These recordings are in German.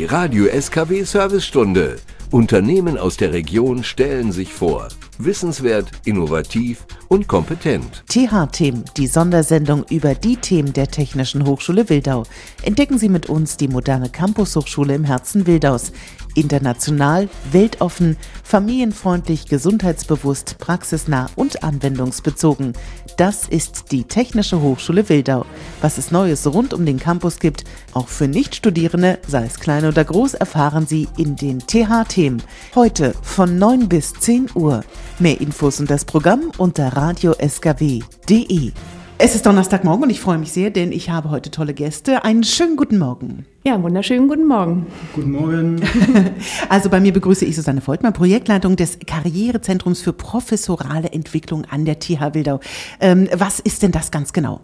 Die Radio SKW Servicestunde. Unternehmen aus der Region stellen sich vor. Wissenswert, innovativ und kompetent. TH-Themen, die Sondersendung über die Themen der Technischen Hochschule Wildau. Entdecken Sie mit uns die moderne Campus-Hochschule im Herzen Wildaus. International, weltoffen, familienfreundlich, gesundheitsbewusst, praxisnah und anwendungsbezogen. Das ist die Technische Hochschule Wildau. Was es Neues rund um den Campus gibt, auch für Nichtstudierende, sei es klein oder groß, erfahren Sie in den TH-Themen. Heute von 9 bis 10 Uhr. Mehr Infos und das Programm unter radioskw.de. Es ist Donnerstagmorgen und ich freue mich sehr, denn ich habe heute tolle Gäste. Einen schönen guten Morgen. Ja, wunderschönen guten Morgen. Guten Morgen. Also bei mir begrüße ich Susanne Voltmann, Projektleitung des Karrierezentrums für professorale Entwicklung an der TH Wildau. Ähm, was ist denn das ganz genau?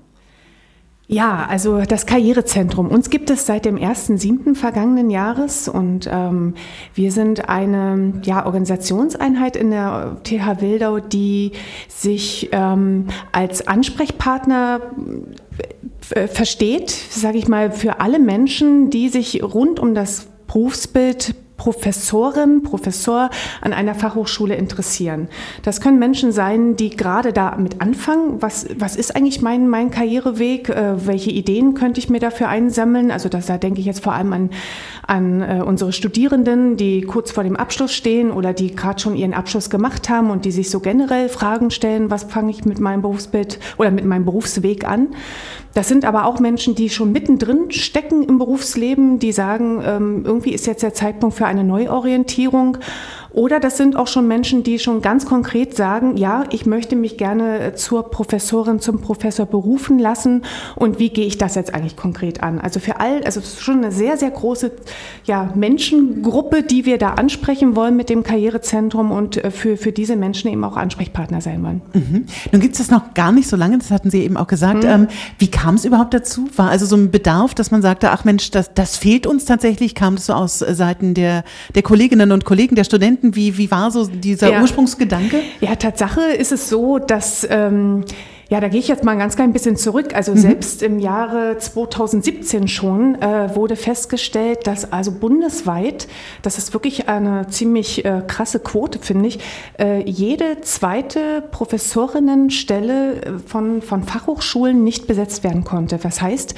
Ja, also das Karrierezentrum. Uns gibt es seit dem 1.7. vergangenen Jahres und ähm, wir sind eine ja, Organisationseinheit in der TH Wildau, die sich ähm, als Ansprechpartner äh, versteht, sage ich mal, für alle Menschen, die sich rund um das Berufsbild Professorin, Professor an einer Fachhochschule interessieren. Das können Menschen sein, die gerade damit anfangen. Was, was ist eigentlich mein, mein Karriereweg? Äh, welche Ideen könnte ich mir dafür einsammeln? Also das, da denke ich jetzt vor allem an, an äh, unsere Studierenden, die kurz vor dem Abschluss stehen oder die gerade schon ihren Abschluss gemacht haben und die sich so generell Fragen stellen, was fange ich mit meinem Berufsbild oder mit meinem Berufsweg an? Das sind aber auch Menschen, die schon mittendrin stecken im Berufsleben, die sagen, ähm, irgendwie ist jetzt der Zeitpunkt für eine Neuorientierung. Oder das sind auch schon Menschen, die schon ganz konkret sagen, ja, ich möchte mich gerne zur Professorin, zum Professor berufen lassen. Und wie gehe ich das jetzt eigentlich konkret an? Also für all, also es ist schon eine sehr, sehr große ja, Menschengruppe, die wir da ansprechen wollen mit dem Karrierezentrum und äh, für, für diese Menschen eben auch Ansprechpartner sein wollen. Mhm. Nun gibt es das noch gar nicht so lange, das hatten Sie eben auch gesagt. Mhm. Ähm, wie kam es überhaupt dazu? War also so ein Bedarf, dass man sagte, ach Mensch, das, das fehlt uns tatsächlich? Kam das so aus Seiten der, der Kolleginnen und Kollegen, der Studenten? Wie, wie war so dieser ja. Ursprungsgedanke? Ja, Tatsache ist es so, dass ähm, ja, da gehe ich jetzt mal ein ganz klein bisschen zurück. Also mhm. selbst im Jahre 2017 schon äh, wurde festgestellt, dass also bundesweit, das ist wirklich eine ziemlich äh, krasse Quote, finde ich, äh, jede zweite Professorinnenstelle äh, von, von Fachhochschulen nicht besetzt werden konnte. Das heißt,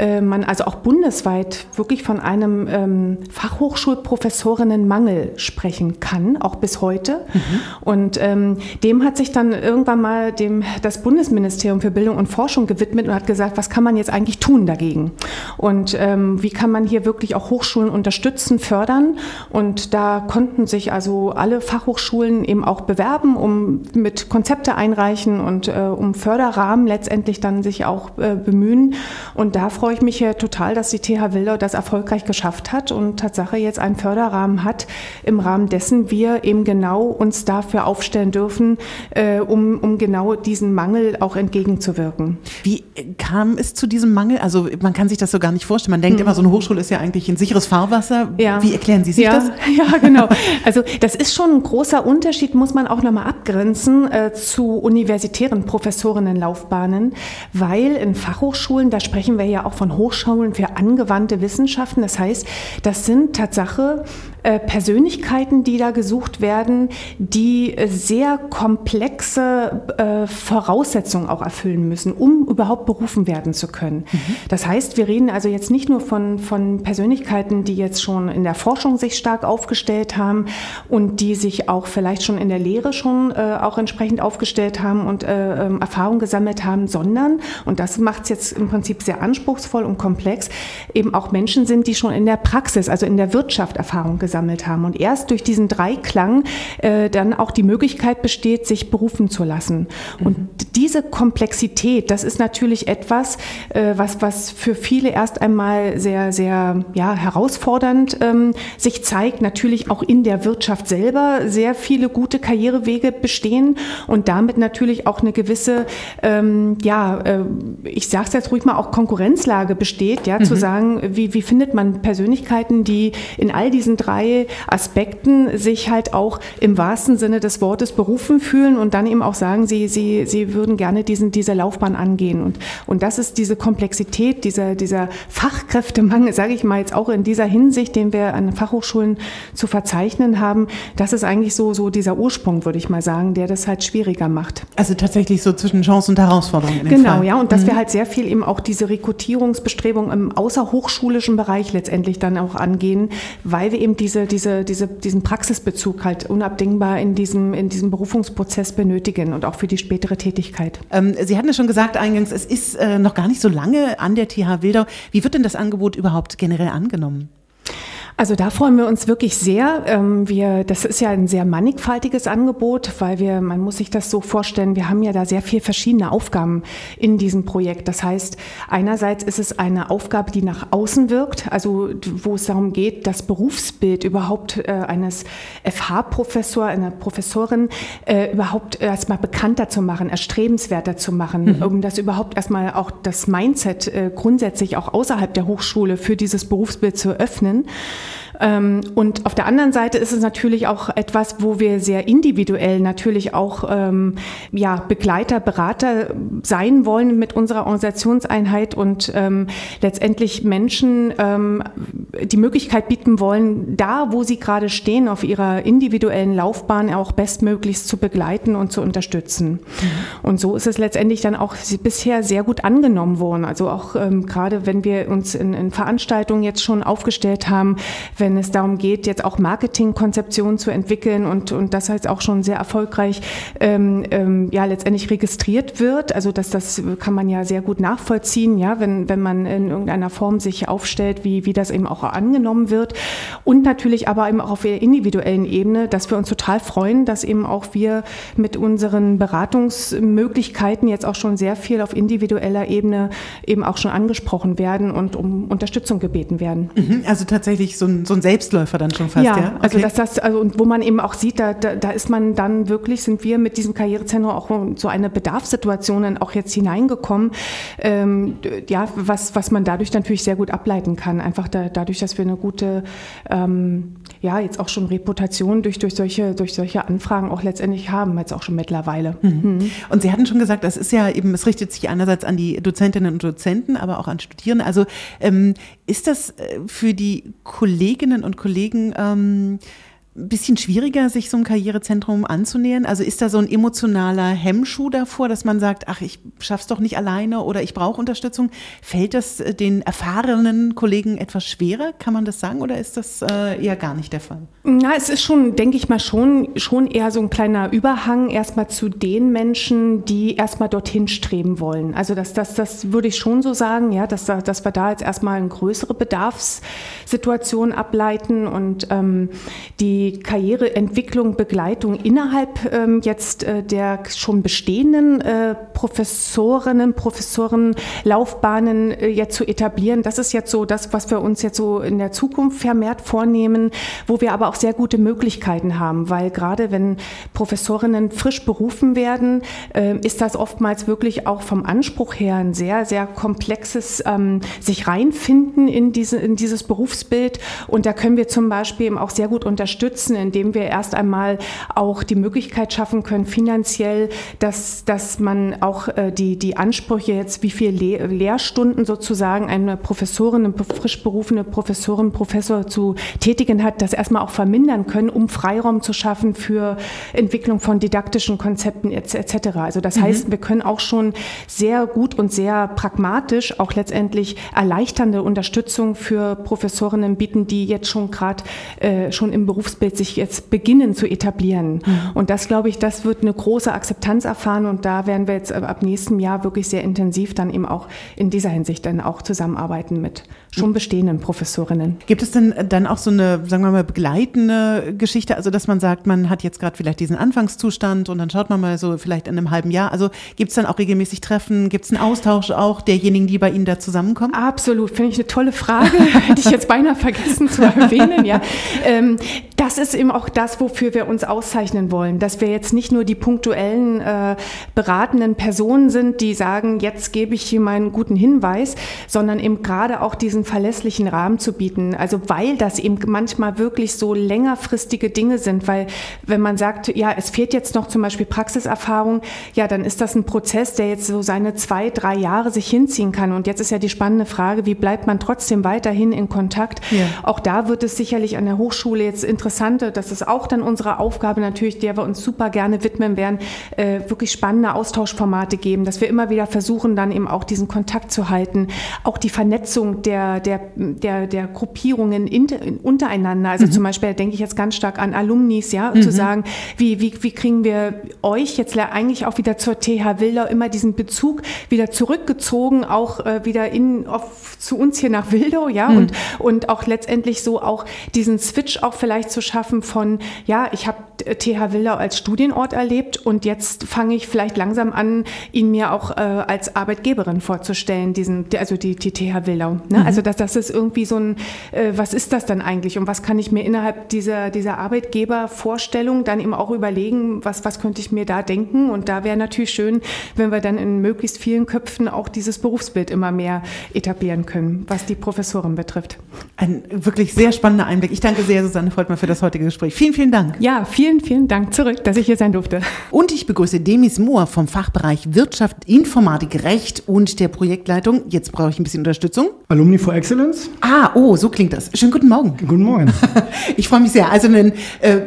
äh, man also auch bundesweit wirklich von einem ähm, Fachhochschulprofessorinnenmangel sprechen kann, auch bis heute. Mhm. Und ähm, dem hat sich dann irgendwann mal dem, das Bundes Bundesministerium für Bildung und Forschung gewidmet und hat gesagt, was kann man jetzt eigentlich tun dagegen? Und ähm, wie kann man hier wirklich auch Hochschulen unterstützen, fördern? Und da konnten sich also alle Fachhochschulen eben auch bewerben, um mit Konzepte einreichen und äh, um Förderrahmen letztendlich dann sich auch äh, bemühen. Und da freue ich mich ja total, dass die TH Wildau das erfolgreich geschafft hat und Tatsache jetzt einen Förderrahmen hat, im Rahmen dessen wir eben genau uns dafür aufstellen dürfen, äh, um, um genau diesen Mangel auch entgegenzuwirken. Wie kam es zu diesem Mangel? Also man kann sich das so gar nicht vorstellen. Man denkt mhm. immer, so eine Hochschule ist ja eigentlich ein sicheres Fahrwasser. Ja. Wie erklären Sie sich ja. das? Ja, genau. Also das ist schon ein großer Unterschied, muss man auch nochmal abgrenzen äh, zu universitären Professorinnenlaufbahnen, weil in Fachhochschulen, da sprechen wir ja auch von Hochschulen für angewandte Wissenschaften. Das heißt, das sind Tatsache Persönlichkeiten, die da gesucht werden, die äh, sehr komplexe äh, Voraussetzungen auch erfüllen müssen, um überhaupt berufen werden zu können. Mhm. Das heißt, wir reden also jetzt nicht nur von, von Persönlichkeiten, die jetzt schon in der Forschung sich stark aufgestellt haben und die sich auch vielleicht schon in der Lehre schon äh, auch entsprechend aufgestellt haben und äh, ähm, Erfahrung gesammelt haben, sondern, und das macht es jetzt im Prinzip sehr anspruchsvoll und komplex, eben auch Menschen sind, die schon in der Praxis, also in der Wirtschaft Erfahrung gesammelt haben. Und erst durch diesen Dreiklang äh, dann auch die Möglichkeit besteht, sich berufen zu lassen. Mhm. Und diese Komplexität, das ist natürlich etwas, äh, was, was für viele erst einmal sehr, sehr ja, herausfordernd ähm, sich zeigt. Natürlich auch in der Wirtschaft selber sehr viele gute Karrierewege bestehen und damit natürlich auch eine gewisse, ähm, ja, äh, ich sage es jetzt ruhig mal, auch Konkurrenzlage besteht, ja, mhm. zu sagen, wie, wie findet man Persönlichkeiten, die in all diesen drei drei Aspekten sich halt auch im wahrsten Sinne des Wortes berufen fühlen und dann eben auch sagen, sie, sie, sie würden gerne diesen, diese Laufbahn angehen. Und, und das ist diese Komplexität, dieser, dieser Fachkräftemangel, sage ich mal jetzt auch in dieser Hinsicht, den wir an Fachhochschulen zu verzeichnen haben, das ist eigentlich so, so dieser Ursprung, würde ich mal sagen, der das halt schwieriger macht. Also tatsächlich so zwischen Chance und Herausforderung. genau, Fall. ja, und dass mhm. wir halt sehr viel eben auch diese Rekrutierungsbestrebungen im außerhochschulischen Bereich letztendlich dann auch angehen, weil wir eben diese, diese, diese, diesen Praxisbezug halt unabdingbar in diesem, in diesem Berufungsprozess benötigen und auch für die spätere Tätigkeit. Ähm, Sie hatten ja schon gesagt eingangs, es ist äh, noch gar nicht so lange an der TH Wildau. Wie wird denn das Angebot überhaupt generell angenommen? Also da freuen wir uns wirklich sehr. Ähm, wir, das ist ja ein sehr mannigfaltiges Angebot, weil wir, man muss sich das so vorstellen, wir haben ja da sehr viele verschiedene Aufgaben in diesem Projekt. Das heißt, einerseits ist es eine Aufgabe, die nach außen wirkt, also wo es darum geht, das Berufsbild überhaupt äh, eines FH-Professor, einer Professorin äh, überhaupt erstmal bekannter zu machen, erstrebenswerter zu machen, mhm. um das überhaupt erstmal auch das Mindset äh, grundsätzlich auch außerhalb der Hochschule für dieses Berufsbild zu öffnen. Ähm, und auf der anderen Seite ist es natürlich auch etwas, wo wir sehr individuell natürlich auch ähm, ja, Begleiter, Berater sein wollen mit unserer Organisationseinheit und ähm, letztendlich Menschen die Möglichkeit bieten wollen, da, wo sie gerade stehen, auf ihrer individuellen Laufbahn auch bestmöglichst zu begleiten und zu unterstützen. Mhm. Und so ist es letztendlich dann auch bisher sehr gut angenommen worden. Also auch ähm, gerade wenn wir uns in, in Veranstaltungen jetzt schon aufgestellt haben, wenn wenn es darum geht, jetzt auch Marketingkonzeptionen zu entwickeln und, und das heißt auch schon sehr erfolgreich ähm, ähm, ja letztendlich registriert wird. Also dass das kann man ja sehr gut nachvollziehen, ja, wenn, wenn man in irgendeiner Form sich aufstellt, wie, wie das eben auch angenommen wird. Und natürlich aber eben auch auf der individuellen Ebene, dass wir uns total freuen, dass eben auch wir mit unseren Beratungsmöglichkeiten jetzt auch schon sehr viel auf individueller Ebene eben auch schon angesprochen werden und um Unterstützung gebeten werden. Mhm, also tatsächlich so ein, so ein Selbstläufer dann schon fast, ja? ja? Also okay. Also dass das, also und wo man eben auch sieht, da, da, da ist man dann wirklich, sind wir mit diesem Karrierezentrum auch in so eine Bedarfssituation dann auch jetzt hineingekommen, ähm, ja, was, was man dadurch natürlich sehr gut ableiten kann. Einfach da, dadurch, dass wir eine gute, ähm, ja, jetzt auch schon Reputation durch, durch, solche, durch solche Anfragen auch letztendlich haben, jetzt auch schon mittlerweile. Mhm. Mhm. Und Sie hatten schon gesagt, das ist ja eben, es richtet sich einerseits an die Dozentinnen und Dozenten, aber auch an Studierende. Also ähm, ist das äh, für die Kolleginnen Kolleginnen und Kollegen ähm, ein bisschen schwieriger, sich so einem Karrierezentrum anzunähern? Also ist da so ein emotionaler Hemmschuh davor, dass man sagt, ach, ich schaff's doch nicht alleine oder ich brauche Unterstützung? Fällt das äh, den erfahrenen Kollegen etwas schwerer? Kann man das sagen oder ist das äh, eher gar nicht der Fall? Na, es ist schon, denke ich mal, schon, schon eher so ein kleiner Überhang erstmal zu den Menschen, die erstmal dorthin streben wollen. Also das, das, das würde ich schon so sagen, ja, dass, dass wir da jetzt erstmal eine größere Bedarfssituation ableiten und ähm, die Karriereentwicklung, Begleitung innerhalb ähm, jetzt äh, der schon bestehenden äh, Professorinnen, Professorenlaufbahnen äh, jetzt zu etablieren. Das ist jetzt so das, was wir uns jetzt so in der Zukunft vermehrt vornehmen, wo wir aber auch sehr gute Möglichkeiten haben, weil gerade wenn Professorinnen frisch berufen werden, äh, ist das oftmals wirklich auch vom Anspruch her ein sehr, sehr komplexes ähm, sich reinfinden in, diese, in dieses Berufsbild. Und da können wir zum Beispiel eben auch sehr gut unterstützen, unterstützen, indem wir erst einmal auch die Möglichkeit schaffen können, finanziell, dass, dass man auch äh, die, die Ansprüche jetzt, wie viele Le Lehrstunden sozusagen eine Professorin, eine frisch berufene Professorin, Professor zu tätigen hat, das erstmal auch vermindern können, um Freiraum zu schaffen für Entwicklung von didaktischen Konzepten etc. Also das mhm. heißt, wir können auch schon sehr gut und sehr pragmatisch auch letztendlich erleichternde Unterstützung für Professorinnen bieten, die jetzt schon gerade äh, schon im Umfeld sich jetzt beginnen zu etablieren. Mhm. Und das, glaube ich, das wird eine große Akzeptanz erfahren und da werden wir jetzt ab nächstem Jahr wirklich sehr intensiv dann eben auch in dieser Hinsicht dann auch zusammenarbeiten mit schon bestehenden Professorinnen. Gibt es denn dann auch so eine, sagen wir mal, begleitende Geschichte, also dass man sagt, man hat jetzt gerade vielleicht diesen Anfangszustand und dann schaut man mal so vielleicht in einem halben Jahr, also gibt es dann auch regelmäßig Treffen, gibt es einen Austausch auch derjenigen, die bei Ihnen da zusammenkommen? Absolut, finde ich eine tolle Frage, hätte ich jetzt beinahe vergessen zu erwähnen, ja. Ähm, da das ist eben auch das, wofür wir uns auszeichnen wollen, dass wir jetzt nicht nur die punktuellen äh, beratenden Personen sind, die sagen, jetzt gebe ich hier meinen guten Hinweis, sondern eben gerade auch diesen verlässlichen Rahmen zu bieten. Also weil das eben manchmal wirklich so längerfristige Dinge sind, weil wenn man sagt, ja, es fehlt jetzt noch zum Beispiel Praxiserfahrung, ja, dann ist das ein Prozess, der jetzt so seine zwei, drei Jahre sich hinziehen kann. Und jetzt ist ja die spannende Frage, wie bleibt man trotzdem weiterhin in Kontakt? Ja. Auch da wird es sicherlich an der Hochschule jetzt interessante, das ist auch dann unsere Aufgabe natürlich, der wir uns super gerne widmen werden, äh, wirklich spannende Austauschformate geben, dass wir immer wieder versuchen, dann eben auch diesen Kontakt zu halten, auch die Vernetzung der, der, der, der Gruppierungen in, in, untereinander. Also mhm. zum Beispiel denke ich jetzt ganz stark an Alumnis, ja, mhm. zu sagen, wie, wie, wie kriegen wir euch jetzt eigentlich auch wieder zur TH Wildau immer diesen Bezug wieder zurückgezogen, auch äh, wieder in, auf, zu uns hier nach Wildau, ja, mhm. und, und auch letztendlich so auch diesen Switch auch vielleicht zu schaffen von, ja, ich habe TH Wildau als Studienort erlebt und jetzt fange ich vielleicht langsam an, ihn mir auch äh, als Arbeitgeberin vorzustellen, diesen, also die, die TH Wildau. Ne? Mhm. Also das, das ist irgendwie so ein, äh, was ist das dann eigentlich und was kann ich mir innerhalb dieser, dieser Arbeitgebervorstellung dann eben auch überlegen, was, was könnte ich mir da denken und da wäre natürlich schön, wenn wir dann in möglichst vielen Köpfen auch dieses Berufsbild immer mehr etablieren können, was die Professorin betrifft. Ein wirklich sehr spannender Einblick. Ich danke sehr, Susanne Voltmann, für das heutige Gespräch. Vielen, vielen Dank. Ja, vielen, vielen Dank zurück, dass ich hier sein durfte. Und ich begrüße Demis Mohr vom Fachbereich Wirtschaft, Informatik, Recht und der Projektleitung. Jetzt brauche ich ein bisschen Unterstützung. Alumni for Excellence. Ah, oh, so klingt das. Schönen guten Morgen. Guten Morgen. ich freue mich sehr. Also äh,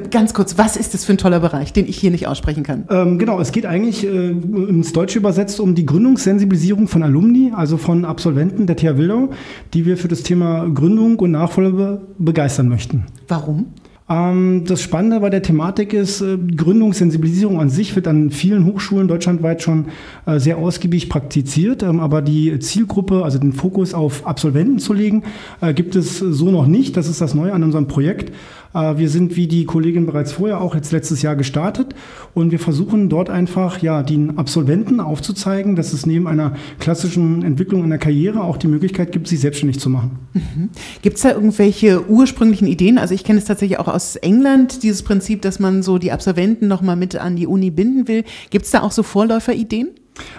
ganz kurz, was ist das für ein toller Bereich, den ich hier nicht aussprechen kann? Ähm, genau, es geht eigentlich äh, ins Deutsche übersetzt um die Gründungssensibilisierung von Alumni, also von Absolventen der TH Wildau, die wir für das Thema Gründung und Nachfolge begeistern möchten. Warum? Ähm, das Spannende bei der Thematik ist, äh, Gründungssensibilisierung an sich wird an vielen Hochschulen deutschlandweit schon äh, sehr ausgiebig praktiziert, ähm, aber die Zielgruppe, also den Fokus auf Absolventen zu legen, äh, gibt es so noch nicht. Das ist das Neue an unserem Projekt. Äh, wir sind wie die Kollegin bereits vorher auch jetzt letztes Jahr gestartet und wir versuchen dort einfach ja den Absolventen aufzuzeigen, dass es neben einer klassischen Entwicklung in der Karriere auch die Möglichkeit gibt, sich selbstständig zu machen. Mhm. Gibt es da irgendwelche ursprünglichen Ideen? Also ich kenne es tatsächlich auch aus England, dieses Prinzip, dass man so die Absolventen nochmal mit an die Uni binden will. Gibt es da auch so Vorläuferideen?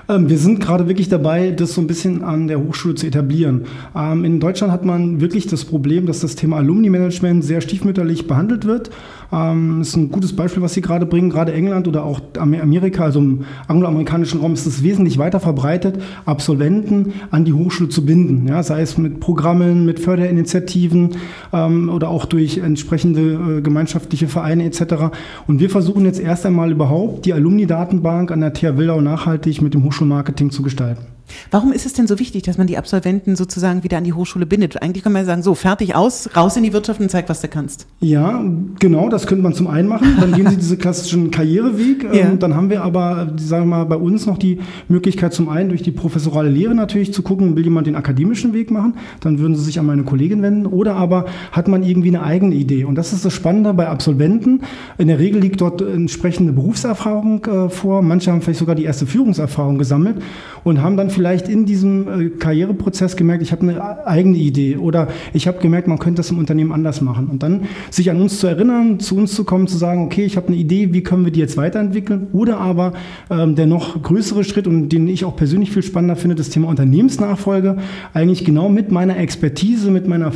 Ähm, wir sind gerade wirklich dabei, das so ein bisschen an der Hochschule zu etablieren. Ähm, in Deutschland hat man wirklich das Problem, dass das Thema Alumni-Management sehr stiefmütterlich behandelt wird. Ähm, ist ein gutes Beispiel, was Sie gerade bringen. Gerade England oder auch Amerika, also im angloamerikanischen Raum, ist es wesentlich weiter verbreitet, Absolventen an die Hochschule zu binden. Ja, sei es mit Programmen, mit Förderinitiativen ähm, oder auch durch entsprechende äh, gemeinschaftliche Vereine etc. Und wir versuchen jetzt erst einmal überhaupt die Alumni-Datenbank an der TH Wildau nachhaltig mit dem Hochschulmarketing zu gestalten. Warum ist es denn so wichtig, dass man die Absolventen sozusagen wieder an die Hochschule bindet? Eigentlich kann man ja sagen, so, fertig aus, raus in die Wirtschaft und zeig, was du kannst. Ja, genau, das könnte man zum einen machen. Dann gehen sie diesen klassischen Karriereweg. Ja. Ähm, dann haben wir aber, sagen wir mal, bei uns noch die Möglichkeit zum einen durch die professorale Lehre natürlich zu gucken, will jemand den akademischen Weg machen? Dann würden sie sich an meine Kollegin wenden. Oder aber hat man irgendwie eine eigene Idee? Und das ist das Spannende bei Absolventen. In der Regel liegt dort entsprechende Berufserfahrung äh, vor. Manche haben vielleicht sogar die erste Führungserfahrung gesammelt und haben dann vielleicht in diesem äh, Karriereprozess gemerkt, ich habe eine eigene Idee oder ich habe gemerkt, man könnte das im Unternehmen anders machen. Und dann sich an uns zu erinnern, zu uns zu kommen, zu sagen, okay, ich habe eine Idee, wie können wir die jetzt weiterentwickeln? Oder aber ähm, der noch größere Schritt und den ich auch persönlich viel spannender finde, das Thema Unternehmensnachfolge, eigentlich genau mit meiner Expertise, mit meiner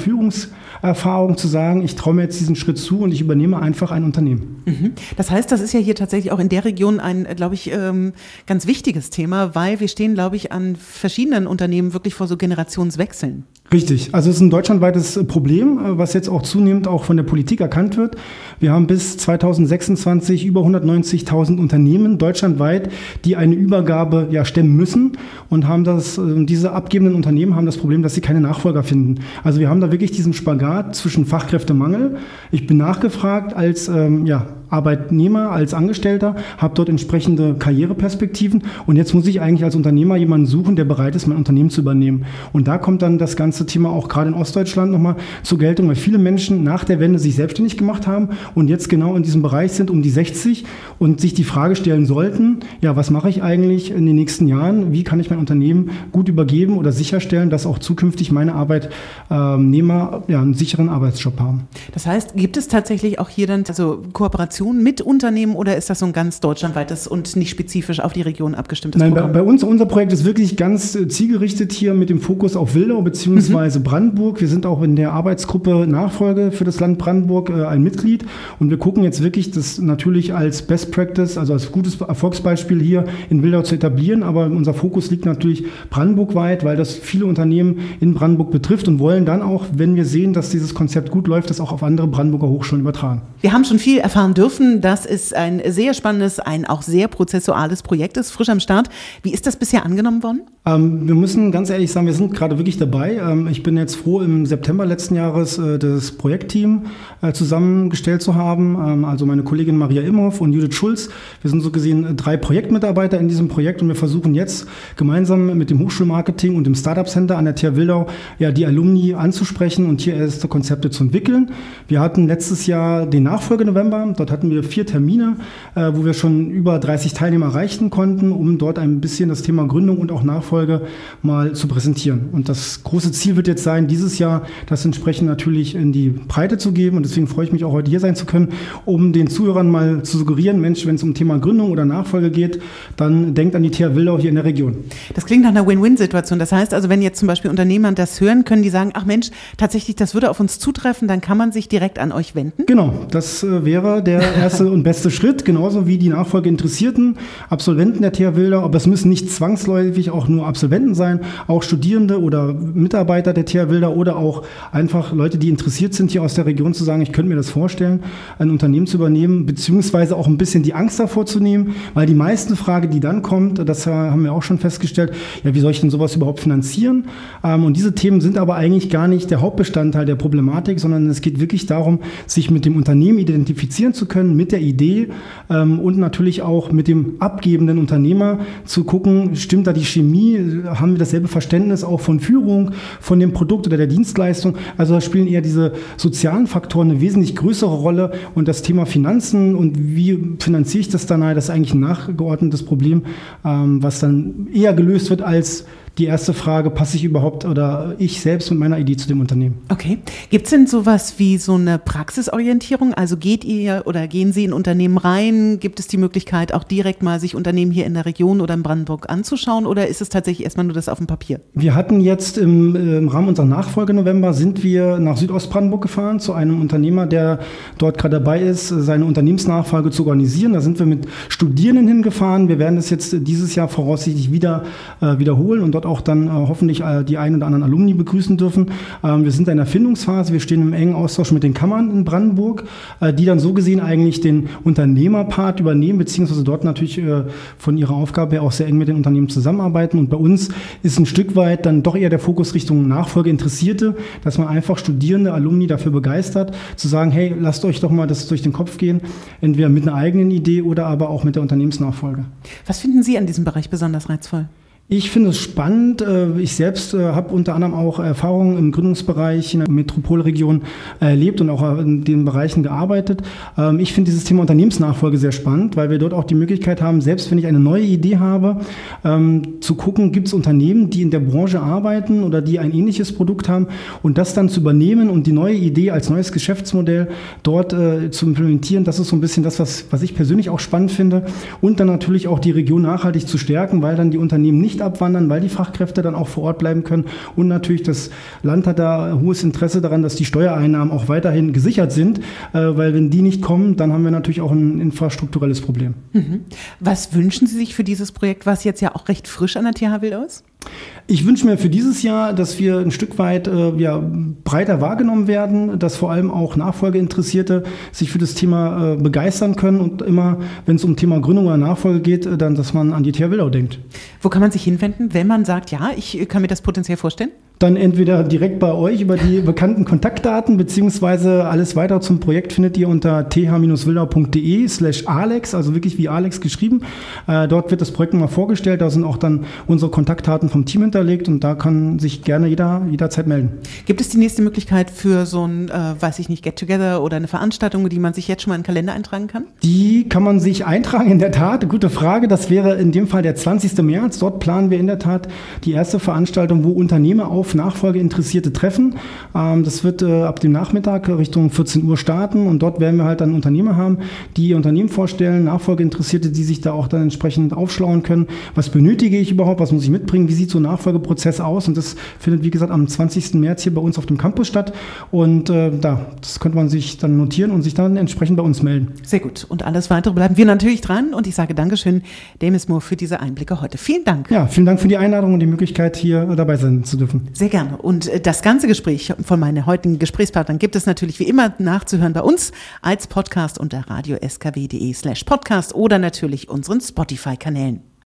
Führungserfahrung zu sagen, ich traue mir jetzt diesen Schritt zu und ich übernehme einfach ein Unternehmen. Mhm. Das heißt, das ist ja hier tatsächlich auch in der Region ein, glaube ich, ähm, ganz wichtiges Thema, weil wir stehen, glaube ich, an verschiedenen Unternehmen wirklich vor so Generationswechseln. Richtig. Also es ist ein deutschlandweites Problem, äh, was jetzt auch zunehmend auch von der Politik erkannt wird. Wir haben bis 2026 über 190.000 Unternehmen deutschlandweit, die eine Übergabe ja stemmen müssen und haben das, äh, diese abgebenden Unternehmen haben das Problem, dass sie keine Nachfolger finden. Also wir haben da wirklich diesen Spagat zwischen Fachkräftemangel. Ich bin nachgefragt als ähm, ja, Arbeitnehmer, als Angestellter, habe dort entsprechende Karriereperspektiven und jetzt muss ich eigentlich als Unternehmer jemanden suchen, der bereit ist, mein Unternehmen zu übernehmen. Und da kommt dann das ganze Thema auch gerade in Ostdeutschland nochmal zur Geltung, weil viele Menschen nach der Wende sich selbstständig gemacht haben und jetzt genau in diesem Bereich sind, um die 60 und sich die Frage stellen sollten, ja, was mache ich eigentlich in den nächsten Jahren? Wie kann ich mein Unternehmen gut übergeben oder sicherstellen, dass auch zukünftig meine Arbeitnehmer ja, ein sicheren Arbeitsjob haben. Das heißt, gibt es tatsächlich auch hier dann also Kooperationen mit Unternehmen oder ist das so ein ganz deutschlandweites und nicht spezifisch auf die Region abgestimmtes Nein, Programm? Bei, bei uns, unser Projekt ist wirklich ganz äh, zielgerichtet hier mit dem Fokus auf Wildau bzw. Mhm. Brandenburg. Wir sind auch in der Arbeitsgruppe Nachfolge für das Land Brandenburg äh, ein Mitglied und wir gucken jetzt wirklich das natürlich als Best Practice, also als gutes Erfolgsbeispiel hier in Wildau zu etablieren, aber unser Fokus liegt natürlich brandenburgweit, weil das viele Unternehmen in Brandenburg betrifft und wollen dann auch, wenn wir sehen, dass dieses Konzept gut läuft, das auch auf andere Brandenburger Hochschulen übertragen. Wir haben schon viel erfahren dürfen. Das ist ein sehr spannendes, ein auch sehr prozessuales Projekt ist, frisch am Start. Wie ist das bisher angenommen worden? Ähm, wir müssen ganz ehrlich sagen, wir sind gerade wirklich dabei. Ähm, ich bin jetzt froh, im September letzten Jahres äh, das Projektteam äh, zusammengestellt zu haben. Ähm, also meine Kollegin Maria Imhoff und Judith Schulz. Wir sind so gesehen drei Projektmitarbeiter in diesem Projekt und wir versuchen jetzt gemeinsam mit dem Hochschulmarketing und dem Startup Center an der TH Wildau ja, die Alumni anzusprechen und hier erste Konzepte zu entwickeln. Wir hatten letztes Jahr den Nachfolge-November. Dort hatten wir vier Termine, äh, wo wir schon über 30 Teilnehmer erreichen konnten, um dort ein bisschen das Thema Gründung und auch Nachfolge mal zu präsentieren. Und das große Ziel wird jetzt sein, dieses Jahr das entsprechend natürlich in die Breite zu geben. Und deswegen freue ich mich auch heute hier sein zu können, um den Zuhörern mal zu suggerieren, Mensch, wenn es um Thema Gründung oder Nachfolge geht, dann denkt an die TH Wildau hier in der Region. Das klingt nach einer Win-Win-Situation. Das heißt also, wenn jetzt zum Beispiel Unternehmer das hören, können die sagen, ach Mensch, tatsächlich, das würde auf uns zutreffen, dann kann man sich direkt an euch wenden? Genau, das äh, wäre der erste und beste Schritt, genauso wie die Nachfolgeinteressierten, Absolventen der TH Wildau, aber es müssen nicht zwangsläufig auch nur Absolventen sein, auch Studierende oder Mitarbeiter der TH Wildau oder auch einfach Leute, die interessiert sind, hier aus der Region zu sagen, ich könnte mir das vorstellen, ein Unternehmen zu übernehmen, beziehungsweise auch ein bisschen die Angst davor zu nehmen, weil die meiste Frage, die dann kommt, das haben wir auch schon festgestellt, ja, wie soll ich denn sowas überhaupt finanzieren? Ähm, und diese Themen sind aber eigentlich gar nicht der Hauptbestandteil der Problematik, sondern es geht wirklich darum, sich mit dem Unternehmen identifizieren zu können, mit der Idee ähm, und natürlich auch mit dem abgebenden Unternehmer zu gucken, stimmt da die Chemie, haben wir dasselbe Verständnis auch von Führung, von dem Produkt oder der Dienstleistung. Also da spielen eher diese sozialen Faktoren eine wesentlich größere Rolle und das Thema Finanzen und wie finanziere ich das dann, das ist eigentlich ein nachgeordnetes Problem, ähm, was dann eher gelöst wird als die erste Frage, passe ich überhaupt oder ich selbst mit meiner Idee zu dem Unternehmen. Okay. Gibt es denn sowas wie so eine Praxisorientierung? Also geht ihr oder gehen Sie in Unternehmen rein? Gibt es die Möglichkeit, auch direkt mal sich Unternehmen hier in der Region oder in Brandenburg anzuschauen oder ist es tatsächlich erstmal nur das auf dem Papier? Wir hatten jetzt im, im Rahmen unserer Nachfolge November sind wir nach Südostbrandenburg gefahren zu einem Unternehmer, der dort gerade dabei ist, seine Unternehmensnachfolge zu organisieren. Da sind wir mit Studierenden hingefahren. Wir werden das jetzt dieses Jahr voraussichtlich wieder äh, wiederholen und dort auch dann äh, hoffentlich äh, die ein oder anderen Alumni begrüßen dürfen. Ähm, wir sind in der Findungsphase, wir stehen im engen Austausch mit den Kammern in Brandenburg, äh, die dann so gesehen eigentlich den Unternehmerpart übernehmen, beziehungsweise dort natürlich von ihrer Aufgabe her auch sehr eng mit den Unternehmen zusammenarbeiten. Und bei uns ist ein Stück weit dann doch eher der Fokus Richtung Nachfolgeinteressierte, dass man einfach Studierende, Alumni dafür begeistert, zu sagen, hey, lasst euch doch mal das durch den Kopf gehen, entweder mit einer eigenen Idee oder aber auch mit der Unternehmensnachfolge. Was finden Sie an diesem Bereich besonders reizvoll? Ich finde es spannend. Äh, ich selbst äh, habe unter anderem auch Erfahrungen im Gründungsbereich in der Metropolregion erlebt und auch in den Bereichen gearbeitet. Ähm, ich finde dieses Thema Unternehmensnachfolge sehr spannend, weil wir dort auch die Möglichkeit haben, selbst wenn ich eine neue Idee habe, ähm, zu gucken, gibt es Unternehmen, die in der Branche arbeiten oder die ein ähnliches Produkt haben und das dann zu übernehmen und die neue Idee als neues Geschäftsmodell dort äh, zu implementieren. Das ist so ein bisschen das, was, was ich persönlich auch spannend finde. Und dann natürlich auch die Region nachhaltig zu stärken, weil dann die Unternehmen nicht nicht abwandern, weil die Fachkräfte dann auch vor Ort bleiben können. Und natürlich das Land hat da hohes Interesse daran, dass die Steuereinnahmen auch weiterhin gesichert sind, äh, weil wenn die nicht kommen, dann haben wir natürlich auch ein infrastrukturelles Problem. Mhm. Was wünschen Sie sich für dieses Projekt, was jetzt ja auch recht frisch an der TH Wild ist? Ich wünsche mir für dieses Jahr, dass wir ein Stück weit äh, ja, breiter wahrgenommen werden, dass vor allem auch Nachfolgeinteressierte sich für das Thema äh, begeistern können und immer, wenn es um Thema Gründung oder Nachfolge geht, äh, dann, dass man an die TH Wildau denkt. Wo kann man sich hinwenden, wenn man sagt, ja, ich kann mir das potenziell vorstellen? Dann entweder direkt bei euch über die bekannten Kontaktdaten, beziehungsweise alles weiter zum Projekt findet ihr unter th-wildau.de slash Alex, also wirklich wie Alex geschrieben. Äh, dort wird das Projekt nochmal vorgestellt, da sind auch dann unsere Kontaktdaten vom Team hinterlegt und da kann sich gerne jeder jederzeit melden. Gibt es die nächste Möglichkeit für so ein, äh, weiß ich nicht, Get-Together oder eine Veranstaltung, die man sich jetzt schon mal in den Kalender eintragen kann? Die kann man sich eintragen, in der Tat. Gute Frage. Das wäre in dem Fall der 20. März. Dort planen wir in der Tat die erste Veranstaltung, wo Unternehmer auf auf Nachfolgeinteressierte treffen. Ähm, das wird äh, ab dem Nachmittag Richtung 14 Uhr starten und dort werden wir halt dann Unternehmer haben, die ihr Unternehmen vorstellen, Nachfolgeinteressierte, die sich da auch dann entsprechend aufschlauen können. Was benötige ich überhaupt? Was muss ich mitbringen? Wie sieht so ein Nachfolgeprozess aus? Und das findet, wie gesagt, am 20. März hier bei uns auf dem Campus statt. Und äh, da, das könnte man sich dann notieren und sich dann entsprechend bei uns melden. Sehr gut. Und alles weitere bleiben wir natürlich dran. Und ich sage Dankeschön, Demis Moore, für diese Einblicke heute. Vielen Dank. Ja, vielen Dank für die Einladung und die Möglichkeit, hier dabei sein zu dürfen. Sehr gerne. Und äh, das ganze Gespräch von meinen heutigen Gesprächspartnern gibt es natürlich wie immer nachzuhören bei uns als Podcast unter radio skw.de slash podcast oder natürlich unseren Spotify-Kanälen.